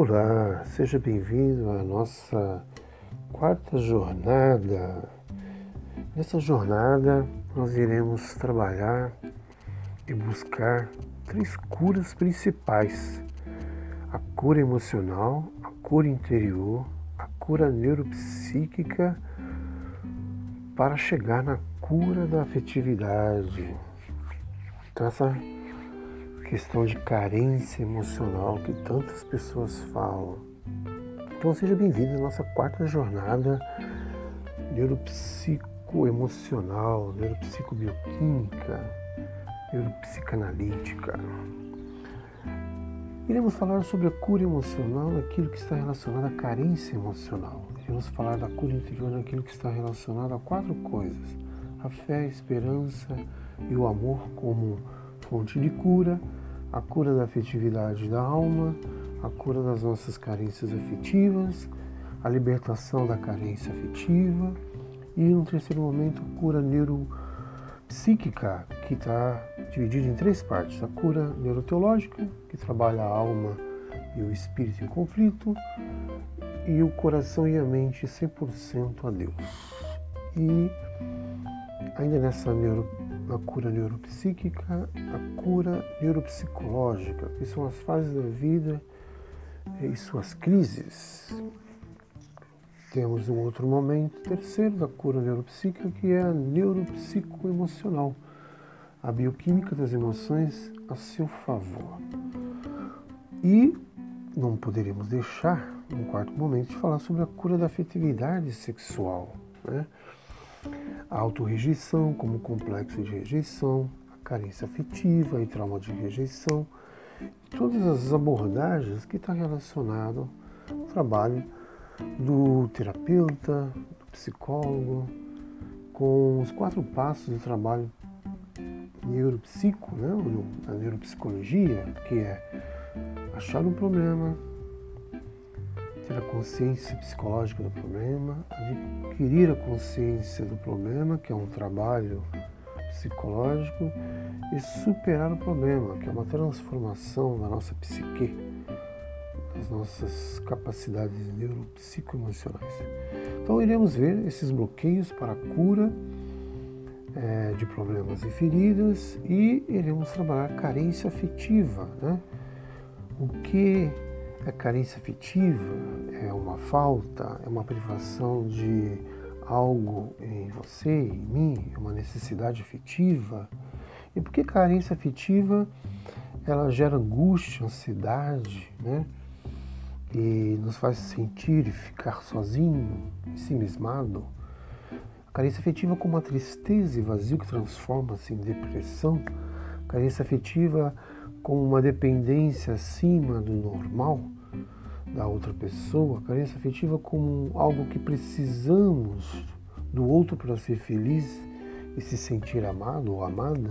Olá, seja bem-vindo à nossa quarta jornada. Nessa jornada, nós iremos trabalhar e buscar três curas principais: a cura emocional, a cura interior, a cura neuropsíquica, para chegar na cura da afetividade. Então, essa questão de carência emocional que tantas pessoas falam. Então seja bem-vindo à nossa quarta jornada neuropsicoemocional, neuropsicobioquímica, neuropsicanalítica. Iremos falar sobre a cura emocional naquilo que está relacionado à carência emocional. Iremos falar da cura interior naquilo que está relacionado a quatro coisas: a fé, a esperança e o amor como fonte de cura, a cura da afetividade da alma, a cura das nossas carências afetivas, a libertação da carência afetiva e, no terceiro momento, cura neuropsíquica, que está dividida em três partes: a cura neuroteológica, que trabalha a alma e o espírito em conflito, e o coração e a mente 100% a Deus. E ainda nessa neuro a cura neuropsíquica, a cura neuropsicológica, que são as fases da vida e suas crises. Temos um outro momento, terceiro, da cura neuropsíquica, que é a neuropsicoemocional, a bioquímica das emoções a seu favor. E não poderíamos deixar, no quarto momento, de falar sobre a cura da afetividade sexual. Né? A autorrejeição como complexo de rejeição, a carência afetiva e trauma de rejeição, todas as abordagens que estão relacionadas ao trabalho do terapeuta, do psicólogo, com os quatro passos do trabalho neuropsico, né, a neuropsicologia, que é achar um problema, ter a consciência psicológica do problema, adquirir a consciência do problema, que é um trabalho psicológico, e superar o problema, que é uma transformação da nossa psique, das nossas capacidades neuropsicoemocionais. Então, iremos ver esses bloqueios para a cura é, de problemas e feridas e iremos trabalhar carência afetiva, né? O que a carência afetiva é uma falta, é uma privação de algo em você, em mim, é uma necessidade afetiva. E por que carência afetiva ela gera angústia, ansiedade, né? E nos faz sentir e ficar sozinho, ensimismado. A carência afetiva como uma tristeza e vazio que transforma-se em depressão. A carência afetiva como uma dependência acima do normal da outra pessoa, a carência afetiva como algo que precisamos do outro para ser feliz e se sentir amado ou amada,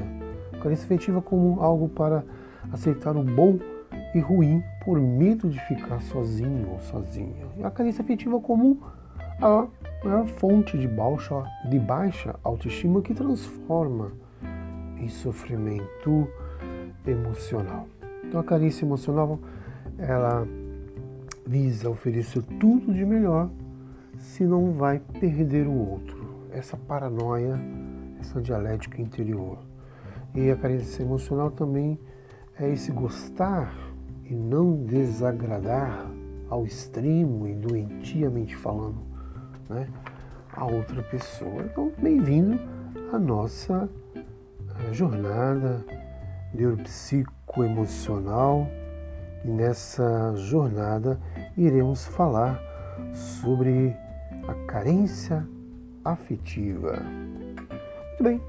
a carência afetiva como algo para aceitar o bom e ruim por medo de ficar sozinho ou sozinha. A carência afetiva como a fonte de baixa, de baixa autoestima que transforma em sofrimento emocional. Então a carência emocional ela visa oferecer tudo de melhor se não vai perder o outro. Essa paranoia, essa dialética interior. E a carência emocional também é esse gostar e não desagradar ao extremo e doentiamente falando, né, a outra pessoa. Então, bem-vindo à nossa eh, jornada neuropsicoemocional e nessa jornada iremos falar sobre a carência afetiva. Muito bem.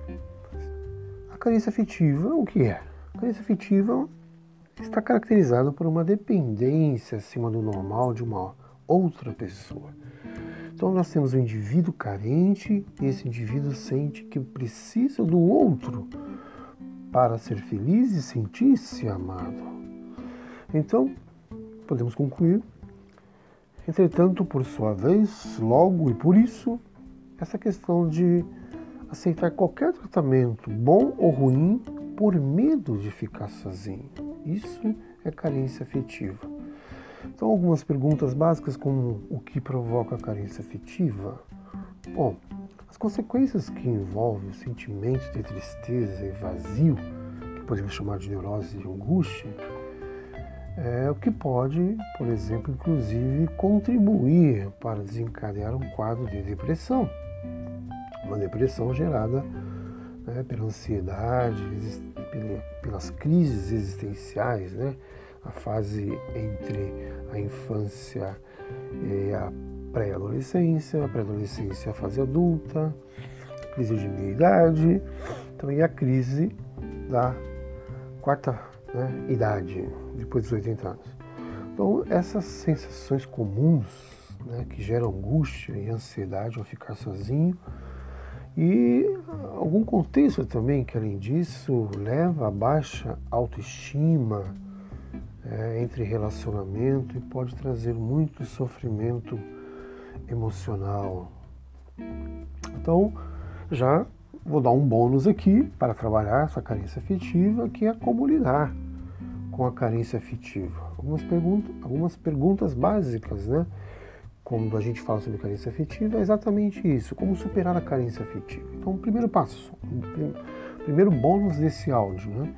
A carência afetiva, o que é? A carência afetiva está caracterizada por uma dependência acima do normal de uma outra pessoa. Então nós temos um indivíduo carente e esse indivíduo sente que precisa do outro para ser feliz e sentir-se amado. Então, podemos concluir. Entretanto, por sua vez, logo e por isso, essa questão de aceitar qualquer tratamento, bom ou ruim, por medo de ficar sozinho. Isso é carência afetiva. Então, algumas perguntas básicas como o que provoca a carência afetiva? Bom, as consequências que envolvem os sentimentos de tristeza e vazio, que podemos chamar de neurose e angústia, é o que pode, por exemplo, inclusive contribuir para desencadear um quadro de depressão. Uma depressão gerada né, pela ansiedade, pelas crises existenciais, né? a fase entre a infância e a pré-adolescência, pré-adolescência fase adulta, crise de meia-idade, também a crise da quarta né, idade, depois dos 80 anos. Então, essas sensações comuns né, que geram angústia e ansiedade ao ficar sozinho, e algum contexto também que, além disso, leva a baixa autoestima é, entre relacionamento e pode trazer muito sofrimento emocional. Então, já vou dar um bônus aqui para trabalhar essa carência afetiva, que é como lidar com a carência afetiva. Algumas, algumas perguntas básicas, né? quando a gente fala sobre carência afetiva, é exatamente isso: como superar a carência afetiva. Então, o primeiro passo, o primeiro bônus desse áudio, né?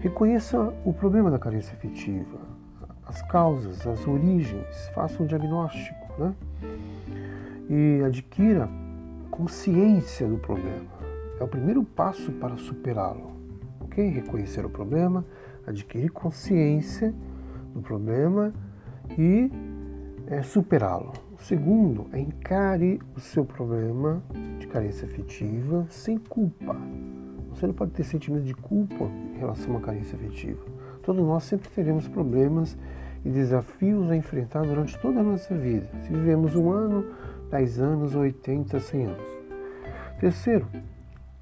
Reconheça o problema da carência afetiva, as causas, as origens, faça um diagnóstico, né? E adquira consciência do problema. É o primeiro passo para superá-lo. Ok? Reconhecer o problema, adquirir consciência do problema e é superá-lo. O segundo é encare o seu problema de carência afetiva sem culpa. Você não pode ter sentimento de culpa em relação a uma carência afetiva. Todos nós sempre teremos problemas e desafios a enfrentar durante toda a nossa vida. Se vivemos um ano, dez anos, 80, 100 anos. Terceiro,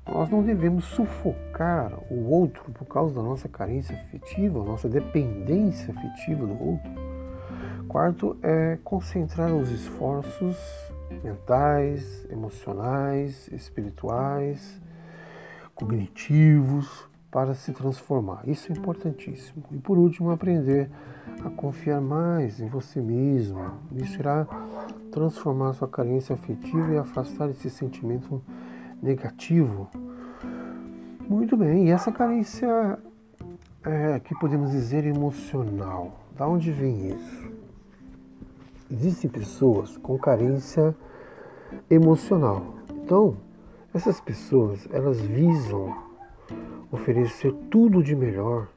nós não devemos sufocar o outro por causa da nossa carência afetiva, nossa dependência afetiva do outro Quarto é concentrar os esforços mentais, emocionais, espirituais, cognitivos para se transformar. Isso é importantíssimo. E por último, aprender a confiar mais em você mesmo. Isso irá transformar sua carência afetiva e afastar esse sentimento negativo. Muito bem, e essa carência é, que podemos dizer emocional, da onde vem isso? existem pessoas com carência emocional. Então, essas pessoas, elas visam oferecer tudo de melhor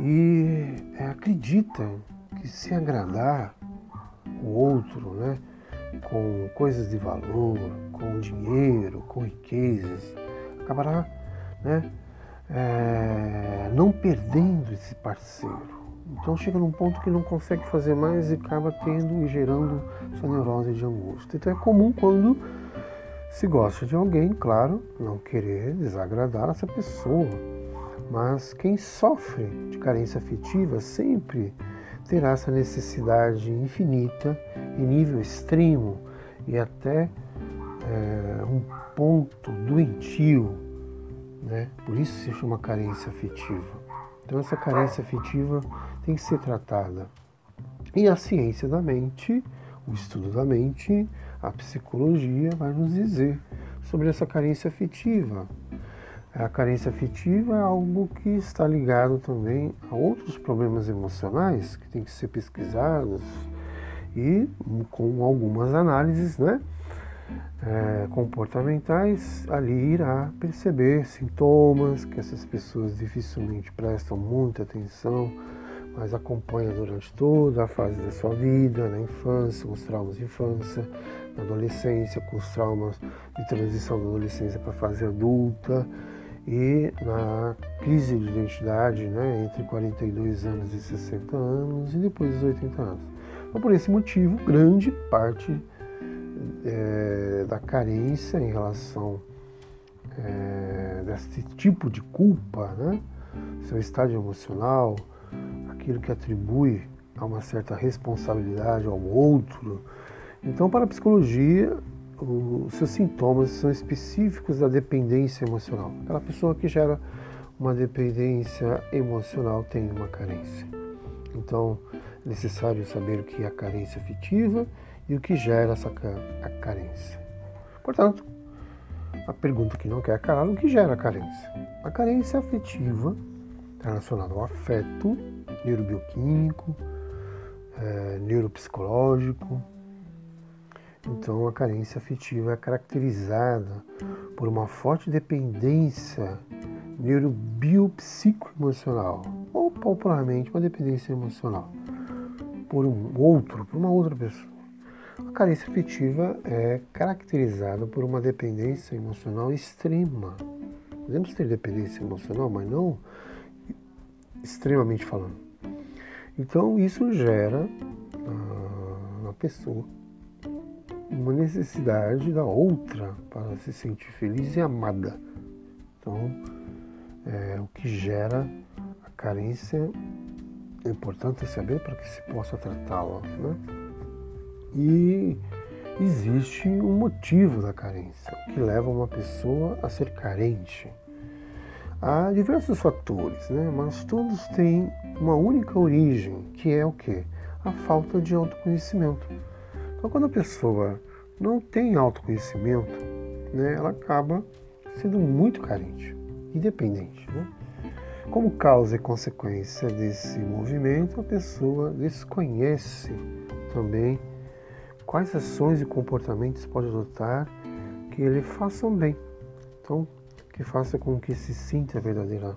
e é, acreditam que se agradar o outro, né, com coisas de valor, com dinheiro, com riquezas, acabará, né, é, não perdendo esse parceiro. Então chega num ponto que não consegue fazer mais e acaba tendo e gerando essa neurose de angústia. Então é comum quando se gosta de alguém, claro, não querer desagradar essa pessoa. Mas quem sofre de carência afetiva sempre terá essa necessidade infinita, em nível extremo e até é, um ponto doentio. Né? Por isso se chama carência afetiva. Então essa carência afetiva tem que ser tratada. E a ciência da mente, o estudo da mente, a psicologia vai nos dizer sobre essa carência afetiva. A carência afetiva é algo que está ligado também a outros problemas emocionais que têm que ser pesquisados e com algumas análises né, é, comportamentais, ali irá perceber sintomas que essas pessoas dificilmente prestam muita atenção mas acompanha durante toda a fase da sua vida, na infância, os traumas de infância, adolescência, com os traumas de transição da adolescência para a fase adulta e na crise de identidade né, entre 42 anos e 60 anos e depois dos 80 anos. Então, por esse motivo, grande parte é, da carência em relação é, desse tipo de culpa, né, seu estado emocional, aquilo que atribui a uma certa responsabilidade ao outro. Então, para a psicologia, os seus sintomas são específicos da dependência emocional. Aquela pessoa que gera uma dependência emocional tem uma carência. Então, é necessário saber o que é a carência afetiva e o que gera essa a carência. Portanto, a pergunta que não quer calar, o que gera a carência? A carência afetiva está relacionada ao afeto neurobioquímico, é, neuropsicológico. Então, a carência afetiva é caracterizada por uma forte dependência neurobiopsicoemocional, ou popularmente uma dependência emocional, por um outro, por uma outra pessoa. A carência afetiva é caracterizada por uma dependência emocional extrema. Podemos ter dependência emocional, mas não extremamente falando. Então isso gera ah, na pessoa uma necessidade da outra para se sentir feliz e amada. Então, é, o que gera a carência é importante saber para que se possa tratá-la. Né? E existe um motivo da carência, o que leva uma pessoa a ser carente. Há diversos fatores, né? mas todos têm uma única origem, que é o que? A falta de autoconhecimento. Então, quando a pessoa não tem autoconhecimento, né, ela acaba sendo muito carente, independente. Né? Como causa e consequência desse movimento, a pessoa desconhece também quais ações e comportamentos pode adotar que lhe façam bem. Então, que faça com que se sinta verdadeira,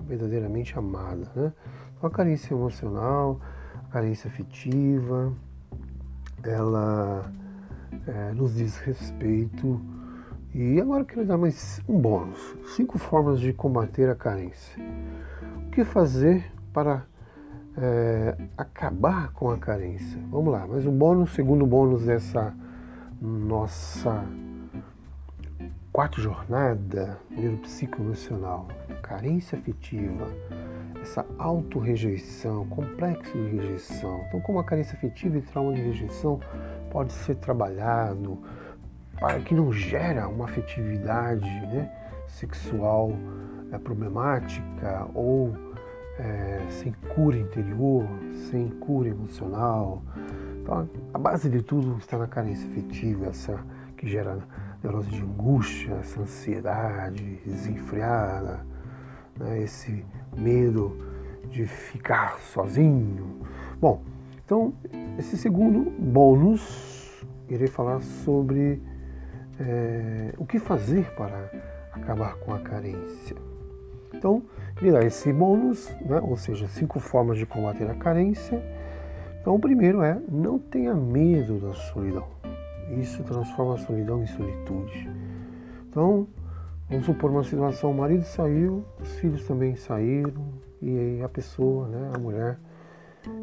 verdadeiramente amada. Né? Então, a carência emocional, a carência afetiva, ela é, nos diz respeito. E agora eu quero dar mais um bônus: cinco formas de combater a carência. O que fazer para é, acabar com a carência? Vamos lá, mais um bônus, segundo bônus dessa nossa quarta jornada neuropsicoemocional, carência afetiva, essa autorrejeição, complexo de rejeição. Então, como a carência afetiva e trauma de rejeição pode ser trabalhado para que não gera uma afetividade né, sexual é, problemática ou é, sem cura interior, sem cura emocional. Então, a base de tudo está na carência afetiva, essa que gera neurose de angústia, essa ansiedade desenfreada, né, esse medo de ficar sozinho. Bom, então, esse segundo bônus, irei falar sobre é, o que fazer para acabar com a carência. Então, irei esse bônus, né, ou seja, cinco formas de combater a carência. Então, o primeiro é não tenha medo da solidão. Isso transforma a solidão em solitude. Então, vamos supor uma situação: o marido saiu, os filhos também saíram, e a pessoa, né, a mulher,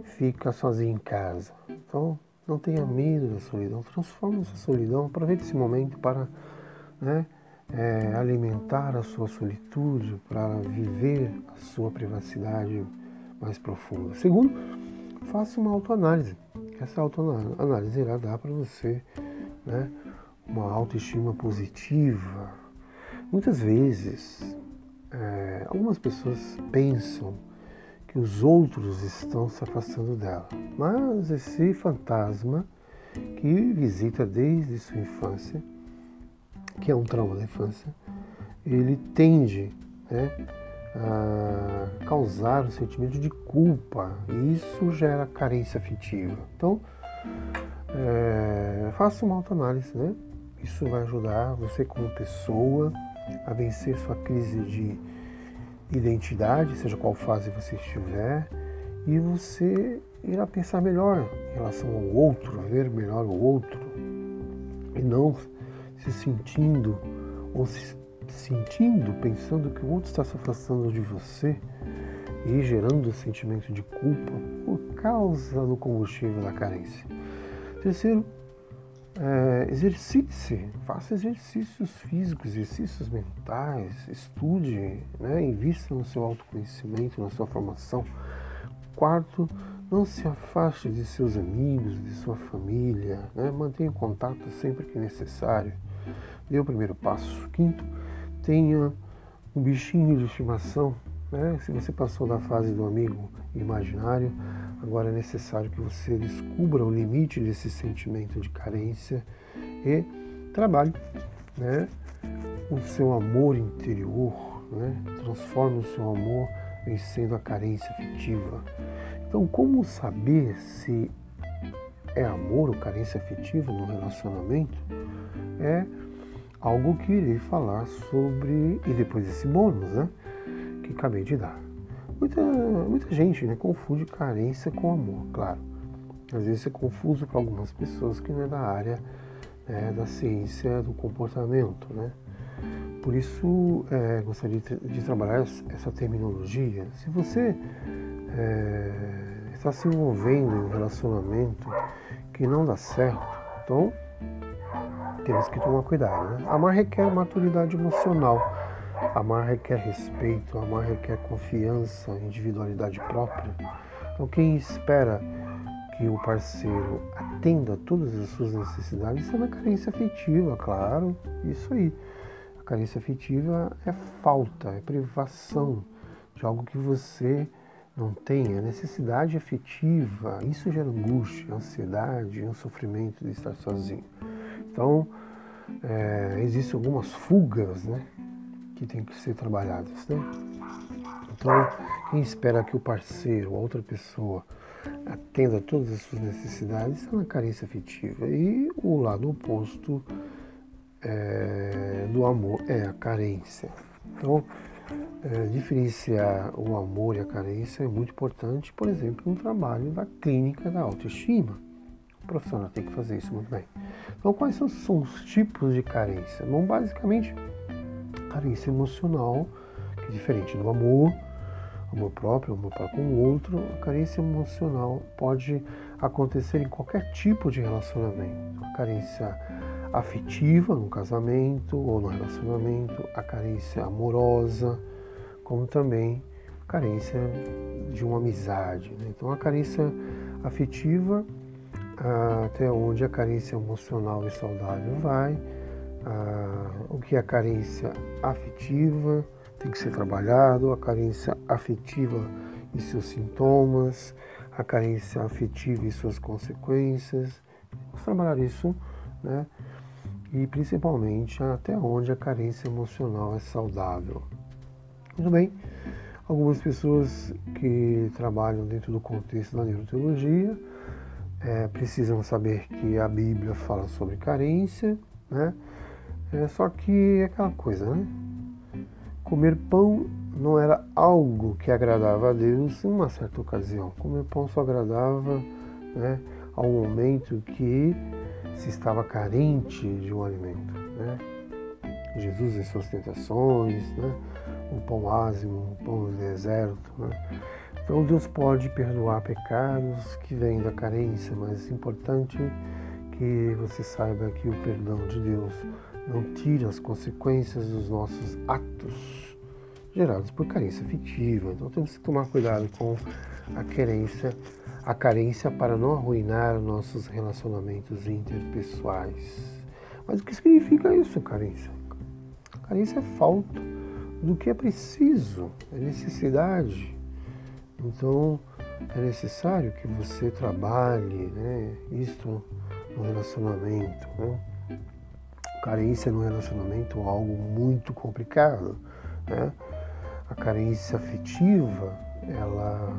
fica sozinho em casa. Então, não tenha medo da solidão. Transforme essa solidão, aproveite esse momento para né, é, alimentar a sua solitude, para viver a sua privacidade mais profunda. Segundo, faça uma autoanálise. Essa autoanálise irá dar para você né, uma autoestima positiva. Muitas vezes, é, algumas pessoas pensam que os outros estão se afastando dela. Mas esse fantasma que visita desde sua infância, que é um trauma da infância, ele tende né, a causar um sentimento de culpa e isso gera carência afetiva. Então, é, faça uma autoanálise, né? Isso vai ajudar você como pessoa a vencer sua crise de identidade, seja qual fase você estiver, e você irá pensar melhor em relação ao outro, ver melhor o outro, e não se sentindo ou se sentindo, pensando que o outro está se afastando de você e gerando sentimento de culpa por causa do combustível da carência. Terceiro, é, exercite-se, faça exercícios físicos, exercícios mentais, estude, né, invista no seu autoconhecimento, na sua formação. Quarto, não se afaste de seus amigos, de sua família, né, mantenha contato sempre que necessário. Dê o primeiro passo. Quinto, tenha um bichinho de estimação Né? Se você passou da fase do amigo imaginário, agora é necessário que você descubra o limite desse sentimento de carência e trabalhe né? o seu amor interior, né? transforme o seu amor vencendo a carência afetiva. Então, como saber se é amor ou carência afetiva no relacionamento? É algo que irei falar sobre, e depois esse bônus, né? Que acabei de dar. Muita, muita gente né, confunde carência com amor, claro. Às vezes é confuso para algumas pessoas que não é da área né, da ciência do comportamento, né? Por isso, é, gostaria de, trabalhar essa terminologia. Se você é, está se envolvendo em um relacionamento que não dá certo, então temos que tomar cuidado. Né? Amar requer maturidade emocional, amar requer respeito, amar requer confiança, individualidade própria. Então, quem espera que o parceiro atenda todas as suas necessidades está na carência afetiva, claro, isso aí carência afetiva é falta, é privação de algo que você não tem, é necessidade afetiva. Isso gera angústia, ansiedade, um sofrimento de estar sozinho. Então, é, existem algumas fugas né, que têm que ser trabalhadas. Né? Então, quem espera que o parceiro, a outra pessoa, atenda todas as suas necessidades está na carência afetiva. E o lado oposto é, do amor é a carência. Então, é, diferenciar o amor e a carência é muito importante, por exemplo, no trabalho da clínica da autoestima. O profissional tem que fazer isso muito bem. Então, quais são, são os tipos de carência? Bom, basicamente, carência emocional, que é diferente do amor, amor próprio, amor para com o outro, a carência emocional pode acontecer em qualquer tipo de relacionamento. A carência afetiva no casamento ou no relacionamento, a carência amorosa, como também carência de uma amizade. Né? Então, a carência afetiva, até onde a carência emocional e saudável vai, o que é a carência afetiva tem que ser trabalhado, a carência afetiva e seus sintomas, a carência afetiva e suas consequências. Vamos trabalhar isso, né? e principalmente até onde a carência emocional é saudável. Muito bem, algumas pessoas que trabalham dentro do contexto da neuroteologia é, precisam saber que a Bíblia fala sobre carência, né? É, só que é aquela coisa, né? Comer pão não era algo que agradava a Deus em uma certa ocasião. Comer pão só agradava né, ao momento que se estava carente de um alimento. Né? Jesus em suas tentações, né? o pão ázimo, o pão do deserto. Né? Então Deus pode perdoar pecados que vêm da carência, mas é importante que você saiba que o perdão de Deus não tira as consequências dos nossos atos gerados por carência afetiva. Então temos que tomar cuidado com a querência a carência para não arruinar nossos relacionamentos interpessoais. Mas o que significa isso, carência? Carência é falta do que é preciso, é necessidade. Então, é necessário que você trabalhe né, isso no relacionamento. Né? Carência no relacionamento é algo muito complicado. Né? A carência afetiva, ela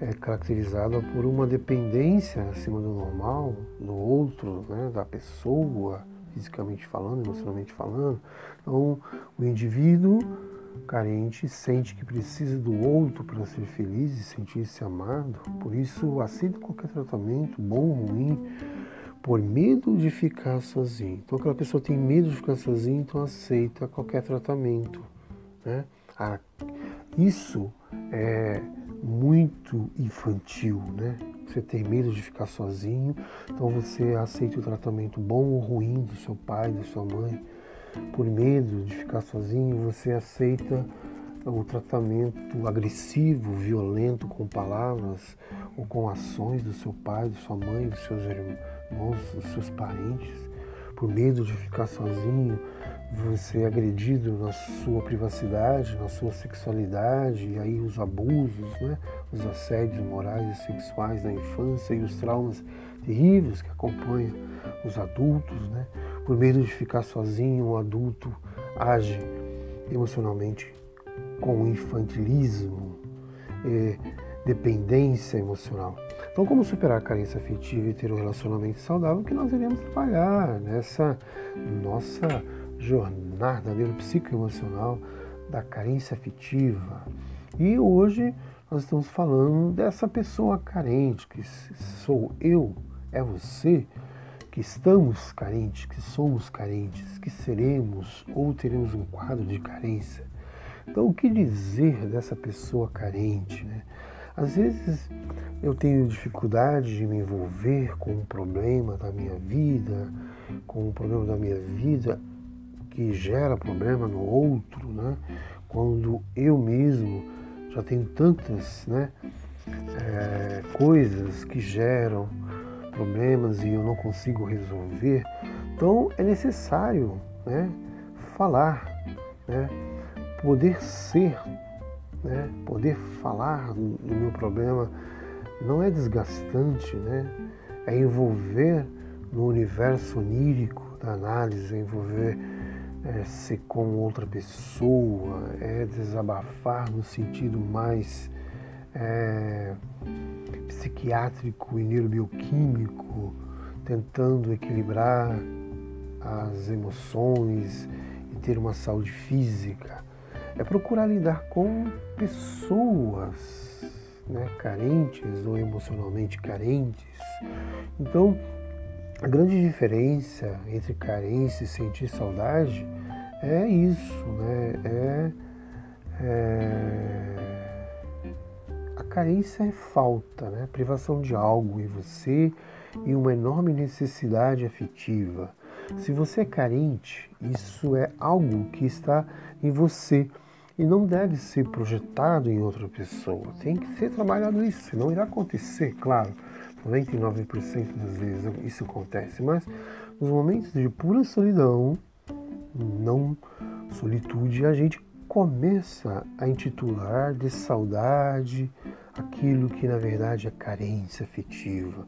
é caracterizada por uma dependência acima do normal do outro, né, da pessoa, fisicamente falando, emocionalmente falando. Então, o indivíduo carente sente que precisa do outro para ser feliz e sentir-se amado, por isso aceita qualquer tratamento, bom ou ruim, por medo de ficar sozinho. Então, aquela pessoa tem medo de ficar sozinha, então aceita qualquer tratamento. Né? Ah, isso é muito infantil, né? Você tem medo de ficar sozinho, então você aceita o tratamento bom ou ruim do seu pai, da sua mãe. Por medo de ficar sozinho, você aceita o tratamento agressivo, violento com palavras ou com ações do seu pai, da sua mãe, dos seus irmãos, dos seus parentes. por medo de ficar sozinho, você é agredido na sua privacidade, na sua sexualidade, e aí os abusos, né? os assédios morais e sexuais da infância e os traumas terríveis que acompanham os adultos, né? por medo de ficar sozinho, um adulto age emocionalmente com infantilismo, eh, dependência emocional. Então, como superar a carência afetiva e ter um relacionamento saudável que nós iremos trabalhar nessa nossa jornada neuropsicoemocional da carência afetiva. E hoje nós estamos falando dessa pessoa carente, que sou eu, é você, que estamos carentes, que somos carentes, que seremos ou teremos um quadro de carência. Então, o que dizer dessa pessoa carente? Né? Às vezes eu tenho dificuldade de me envolver com um problema da minha vida, com um problema da minha vida que gera problema no outro, né? quando eu mesmo já tenho tantas né, é, coisas que geram problemas e eu não consigo resolver. Então é necessário né, falar, né, poder ser, né, poder falar do, meu problema não é desgastante, né, é envolver no universo onírico da análise, é envolver é, ser com outra pessoa, é desabafar no sentido mais é, psiquiátrico e neurobioquímico, tentando equilibrar as emoções e ter uma saúde física. É procurar lidar com pessoas né, carentes ou emocionalmente carentes. Então, a grande diferença entre carência e sentir saudade é isso, né? É, é, a carência é falta, né? Privação de algo em você e uma enorme necessidade afetiva. Se você é carente, isso é algo que está em você e não deve ser projetado em outra pessoa. Tem que ser trabalhado isso, senão irá acontecer, claro 99% das vezes isso acontece, mas nos momentos de pura solidão, não solitude, a gente começa a intitular de saudade aquilo que na verdade é carência afetiva.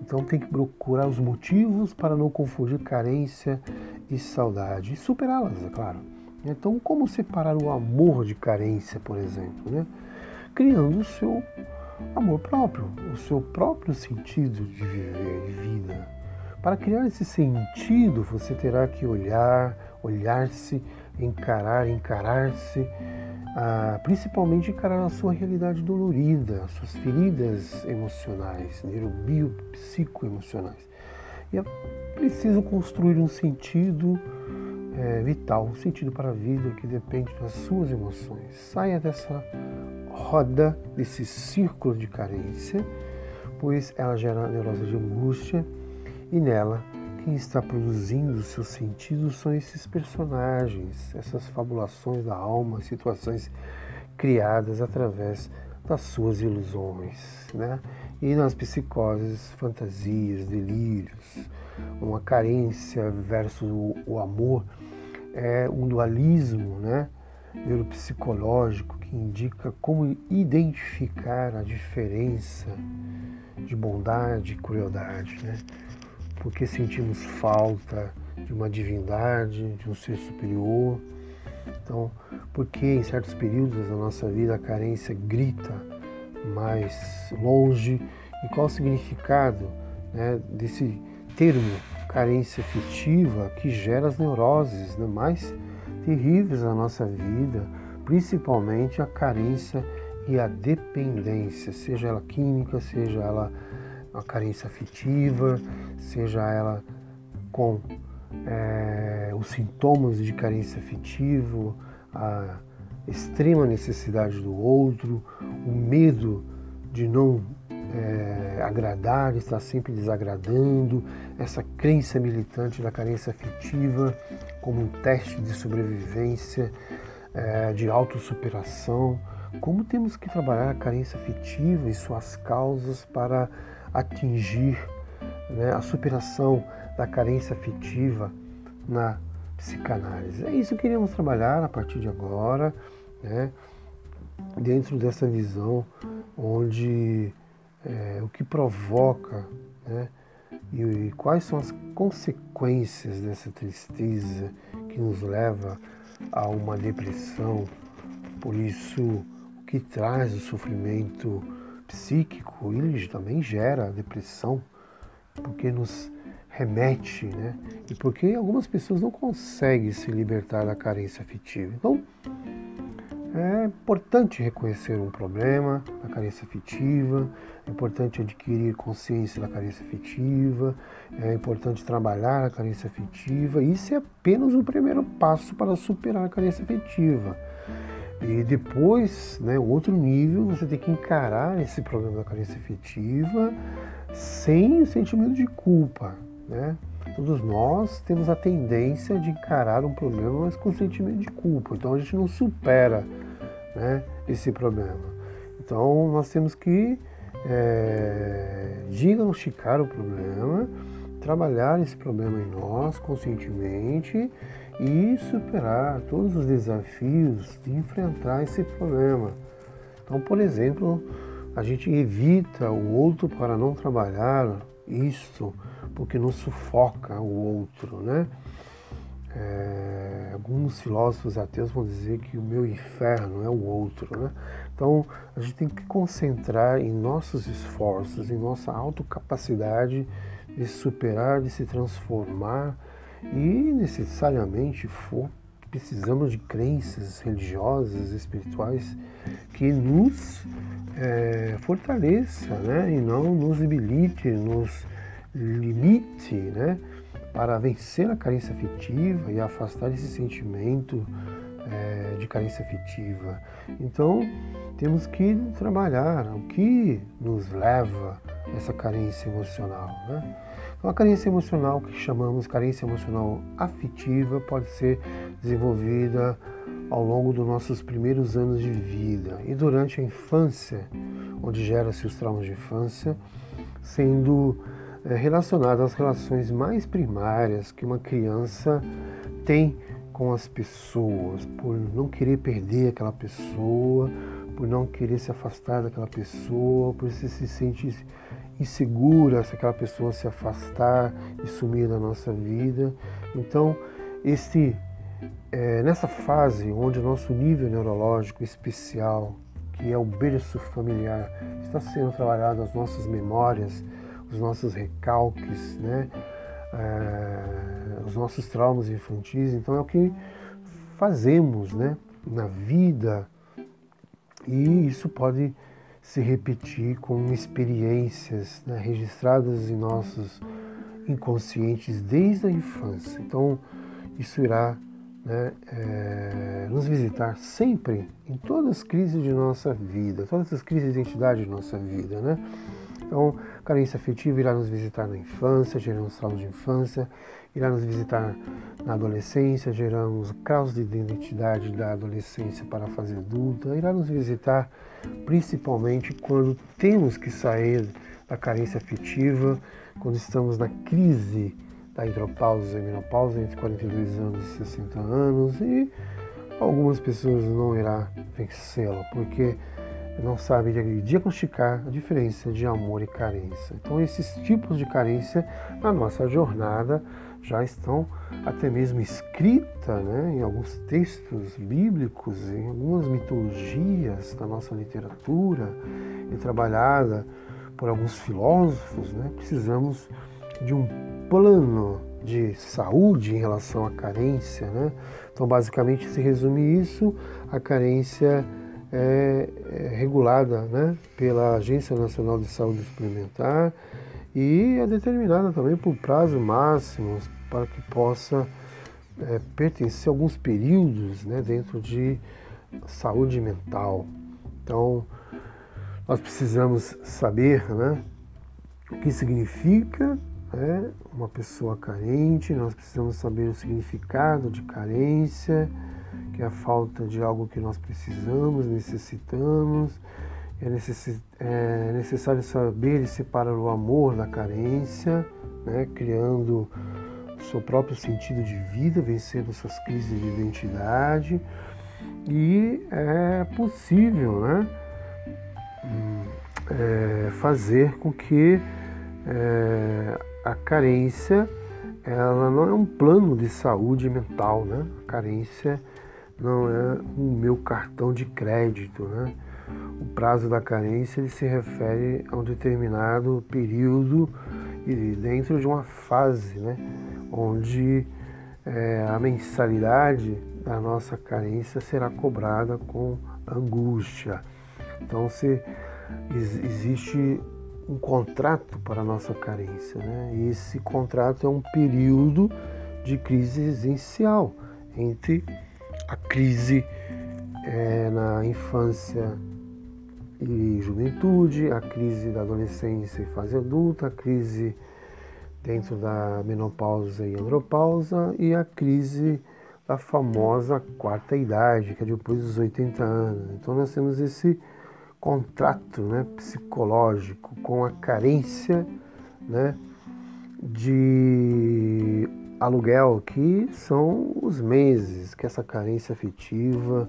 Então tem que procurar os motivos para não confundir carência e saudade e superá-las, é claro. Então, como separar o amor de carência, por exemplo, né? Criando o seu amor próprio, o seu próprio sentido de viver, de vida. Para criar esse sentido, você terá que olhar, olhar-se, encarar, encarar-se, ah, principalmente encarar a sua realidade dolorida, as suas feridas emocionais, neurobiopsicoemocionais. E é preciso construir um sentido é, vital, um sentido para a vida que depende das suas emoções. Saia dessa roda, desse círculo de carência, pois ela gera neurose de angústia e nela quem está produzindo seus sentidos são esses personagens, essas fabulações da alma, situações criadas através das suas ilusões, né? E nas psicoses, fantasias, delírios, uma carência versus o, o amor é um dualismo, né? neuropsicológico que indica como identificar a diferença de bondade e crueldade, né? Porque sentimos falta de uma divindade, de um ser superior. Então, porque em certos períodos da nossa vida a carência grita mais longe e qual o significado né, desse termo carência afetiva que gera as neuroses né, mais terríveis na nossa vida, principalmente a carência e a dependência, seja ela química, seja ela a carência afetiva, seja ela com é, os sintomas de carência afetiva, a extrema necessidade do outro, o medo de não é, agradar, estar sempre desagradando, essa crença militante da carência afetiva como um teste de sobrevivência, é, de autossuperação. Como temos que trabalhar a carência afetiva e suas causas para atingir né, a superação da carência afetiva na psicanálise. É isso que queríamos trabalhar a partir de agora, né? dentro dessa visão onde é, o que provoca né? e, e quais são as consequências dessa tristeza que nos leva a uma depressão. Por isso, o que traz o sofrimento psíquico, ele também gera depressão, porque nos remete, né? E porque algumas pessoas não conseguem se libertar da carência afetiva. Então, é importante reconhecer um problema da carência afetiva, é importante adquirir consciência da carência afetiva, é importante trabalhar a carência afetiva. Isso é apenas o primeiro passo para superar a carência afetiva. E depois, né, outro nível, você tem que encarar esse problema da carência afetiva sem sentimento de culpa, né? Todos nós temos a tendência de encarar um problema, mas com sentimento de culpa. Então a gente não supera né, esse problema. Então nós temos que é, diagnosticar o problema, trabalhar esse problema em nós conscientemente e superar todos os desafios de enfrentar esse problema. Então, por exemplo, a gente evita o outro para não trabalhar isso porque nos sufoca o outro, né? É, alguns filósofos ateus vão dizer que o meu inferno é o outro, né? Então a gente tem que concentrar em nossos esforços, em nossa autocapacidade de superar, de se transformar e necessariamente for precisamos de crenças religiosas, espirituais que nos é, fortaleça, né? E não nos debilite, nos limite, né? Para vencer a carência afetiva e afastar esse sentimento é, de carência afetiva. Então, temos que trabalhar o que nos leva a essa carência emocional. Né? Então, a carência emocional, que chamamos carência emocional afetiva, pode ser desenvolvida ao longo dos nossos primeiros anos de vida e durante a infância, onde gera-se os traumas de infância, sendo é, relacionado às relações mais primárias que uma criança tem com as pessoas, por não querer perder aquela pessoa, por não querer se afastar daquela pessoa, por se, se sentir insegura se aquela pessoa se afastar e sumir da nossa vida. Então, este, é, nessa fase onde o nosso nível neurológico especial, que é o berço familiar, está sendo trabalhado as nossas memórias, os nossos recalques, né? É, os nossos traumas infantis. Então é o que fazemos né? na vida e isso pode se repetir com experiências né? registradas em nossos inconscientes desde a infância. Então isso irá né, é, nos visitar sempre em todas as crises de nossa vida, todas as crises de identidade de nossa vida, né? Então, carência afetiva irá nos visitar na infância, geramos traumas de infância, irá nos visitar na adolescência, geramos caos de identidade da adolescência para a fase adulta, irá nos visitar principalmente quando temos que sair da carência afetiva, quando estamos na crise da hidropausa e menopausa entre 42 anos e 60 anos e algumas pessoas não irá vencê-la, porque não sabe diagnosticar a diferença de amor e carência. Então, esses tipos de carência na nossa jornada já estão até mesmo escrita né, em alguns textos bíblicos, em algumas mitologias da nossa literatura e trabalhada por alguns filósofos. Né, precisamos de um plano de saúde em relação à carência. Né? Então, basicamente, se resume isso: a carência é, é regulada né, pela Agência Nacional de Saúde Suplementar e é determinada também por prazo máximo para que possa é, pertencer a alguns períodos né, dentro de saúde mental. Então, nós precisamos saber né, o que significa né, uma pessoa carente, nós precisamos saber o significado de carência, que é a falta de algo que nós precisamos, necessitamos, é, necess, é necessário saber separar o amor da carência, né, criando seu próprio sentido de vida, vencendo essas crises de identidade. E é possível né, hum, é, fazer com que é, a carência ela não é um plano de saúde mental, né? A carência não é o meu cartão de crédito, né? O prazo da carência ele se refere a um determinado período e dentro de uma fase, né? Onde é, a mensalidade da nossa carência será cobrada com angústia. Então, se existe um contrato para a nossa carência. Né? E esse contrato é um período de crise existencial entre a crise é, na infância e juventude, a crise da adolescência e fase adulta, a crise dentro da menopausa e andropausa e a crise da famosa quarta idade, que é depois dos 80 anos. Então nós temos esse contrato né, psicológico com a carência né, de aluguel, que são os meses que essa carência afetiva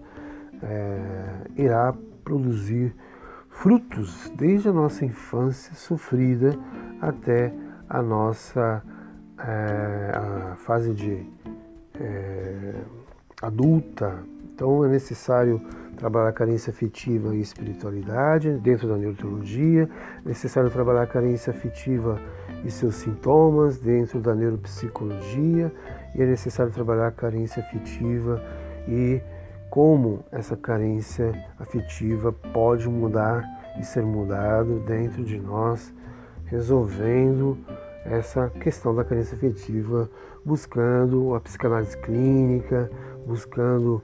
é, irá produzir frutos desde a nossa infância sofrida até a nossa é, a fase de é, adulta. Então é necessário trabalhar a carência afetiva e espiritualidade dentro da neurologia, é necessário trabalhar a carência afetiva e seus sintomas dentro da neuropsicologia e é necessário trabalhar a carência afetiva e como essa carência afetiva pode mudar e ser mudado dentro de nós, resolvendo essa questão da carência afetiva, buscando a psicanálise clínica, buscando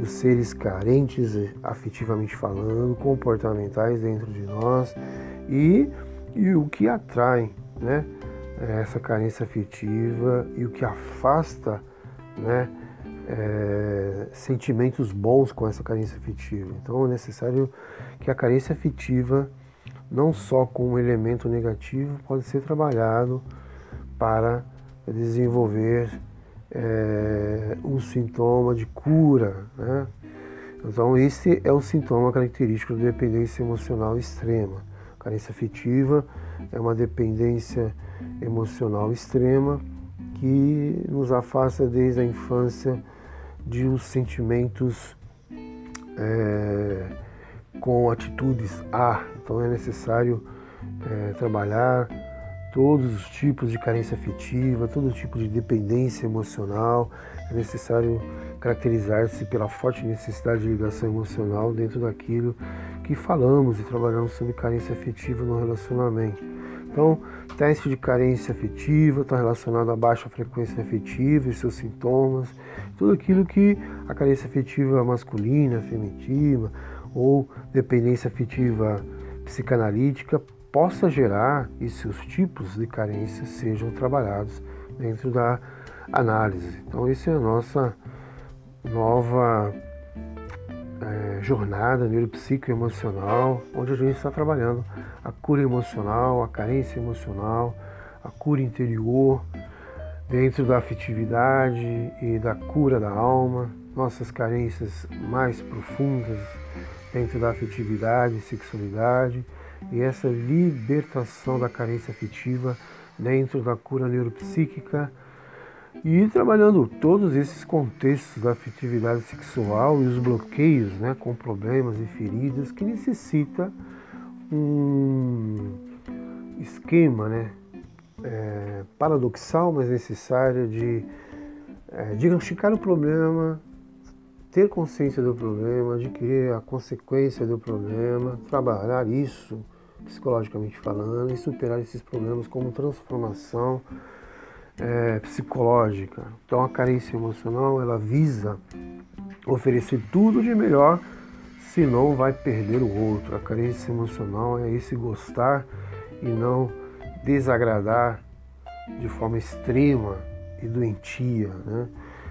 os seres carentes, afetivamente falando, comportamentais dentro de nós e, e o que atrai né, essa carência afetiva e o que afasta né, é, sentimentos bons com essa carência afetiva. Então é necessário que a carência afetiva, não só com um elemento negativo, pode ser trabalhado para desenvolver é, um sintoma de cura. Né? Então, esse é o sintoma característico da dependência emocional extrema. Carência afetiva é uma dependência emocional extrema que nos afasta desde a infância de os sentimentos é, com atitudes A. Então, é necessário é, trabalhar todos os tipos de carência afetiva, todo tipo de dependência emocional. É necessário caracterizar-se pela forte necessidade de ligação emocional dentro daquilo que falamos e trabalhamos sobre carência afetiva no relacionamento. Então, teste de carência afetiva está relacionado à baixa frequência afetiva e seus sintomas, tudo aquilo que a carência afetiva masculina, feminina ou dependência afetiva psicanalítica possa gerar e seus tipos de carência sejam trabalhados dentro da análise. Então, essa é a nossa nova é, jornada neuropsicoemocional, onde a gente está trabalhando a cura emocional, a carência emocional, a cura interior, dentro da afetividade e da cura da alma, nossas carências mais profundas dentro da afetividade e sexualidade e essa libertação da carência afetiva dentro da cura neuropsíquica e trabalhando todos esses contextos da afetividade sexual e os bloqueios né, com problemas e feridas que necessita um esquema né, é, paradoxal, mas necessário de é, diagnosticar o problema, ter consciência do problema, adquirir a consequência do problema, trabalhar isso psicologicamente falando, e superar esses problemas como transformação é, psicológica. Então a carência emocional ela visa oferecer tudo de melhor, senão vai perder o outro. A carência emocional é esse gostar e não desagradar de forma extrema e doentia. Né?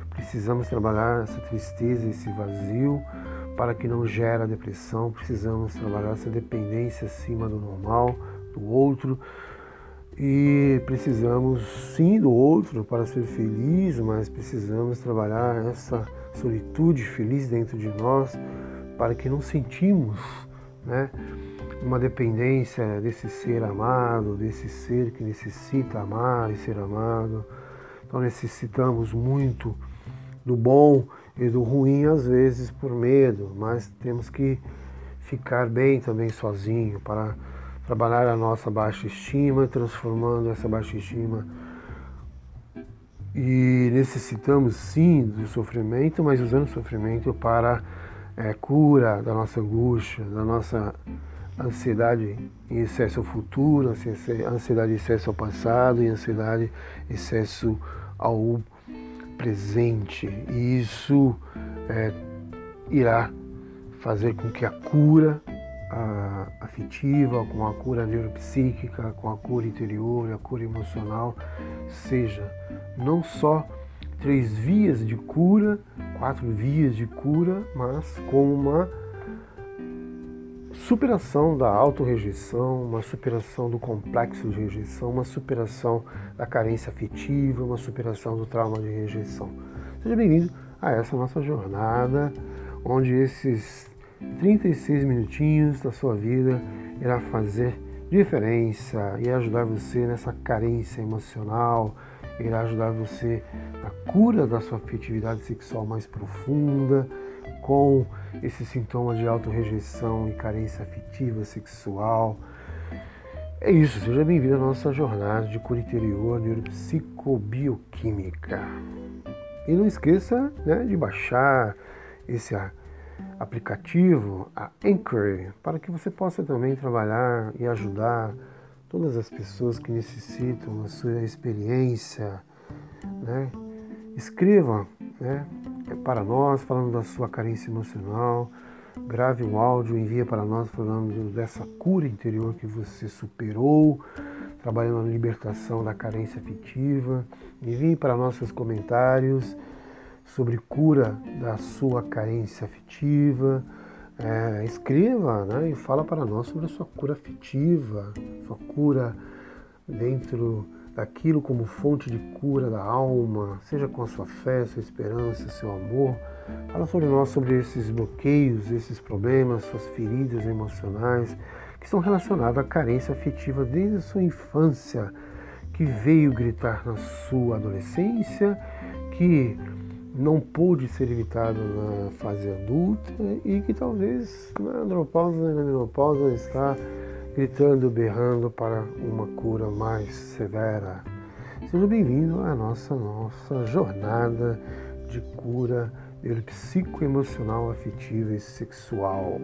Precisamos trabalhar essa tristeza, esse vazio, para que não gere a depressão. Precisamos trabalhar essa dependência acima do normal, do outro. E precisamos sim do outro para ser feliz, mas precisamos trabalhar essa solitude feliz dentro de nós para que não sentimos né, uma dependência desse ser amado, desse ser que necessita amar e ser amado. Então necessitamos muito do bom e do ruim às vezes por medo, mas temos que ficar bem também sozinho para trabalhar a nossa baixa estima, transformando essa baixa estima. E necessitamos sim do sofrimento, mas usando o sofrimento para é, cura da nossa angústia, da nossa ansiedade em excesso ao futuro, ansiedade em excesso ao passado e ansiedade em excesso ao presente. E isso é, irá fazer com que a cura afetiva, com a cura neuropsíquica, com a cura interior, a cura emocional, seja não só três vias de cura, quatro vias de cura, mas com uma superação da autorrejeição, uma superação do complexo de rejeição, uma superação da carência afetiva, uma superação do trauma de rejeição. Seja bem-vindo a essa nossa jornada, onde esses 36 minutinhos da sua vida irá fazer diferença e ajudar você nessa carência emocional, irá ajudar você na cura da sua afetividade sexual mais profunda, com esse sintoma de autorrejeição e carência afetiva sexual. É isso, seja bem-vindo à nossa jornada de cura interior neuropsicobioquímica. E não esqueça né, de baixar esse aplicativo, a Anchor, para que você possa também trabalhar e ajudar todas as pessoas que necessitam da sua experiência. Né? Escreva né, para nós falando da sua carência emocional, grave um áudio, envia para nós falando dessa cura interior que você superou, trabalhando na libertação da carência afetiva. Envie para nós seus comentários sobre cura da sua carência afetiva. É, escreva né, e fala para nós sobre a sua cura afetiva, sua cura dentro daquilo como fonte de cura da alma, seja com a sua fé, sua esperança, seu amor. Fala sobre nós, sobre esses bloqueios, esses problemas, suas feridas emocionais que estão relacionados à carência afetiva desde a sua infância, que veio gritar na sua adolescência, que não pôde ser evitado na fase adulta e que talvez na andropausa na menopausa está gritando, berrando para uma cura mais severa. Seja bem-vindo à nossa, nossa jornada de cura psicoemocional, afetiva e sexual.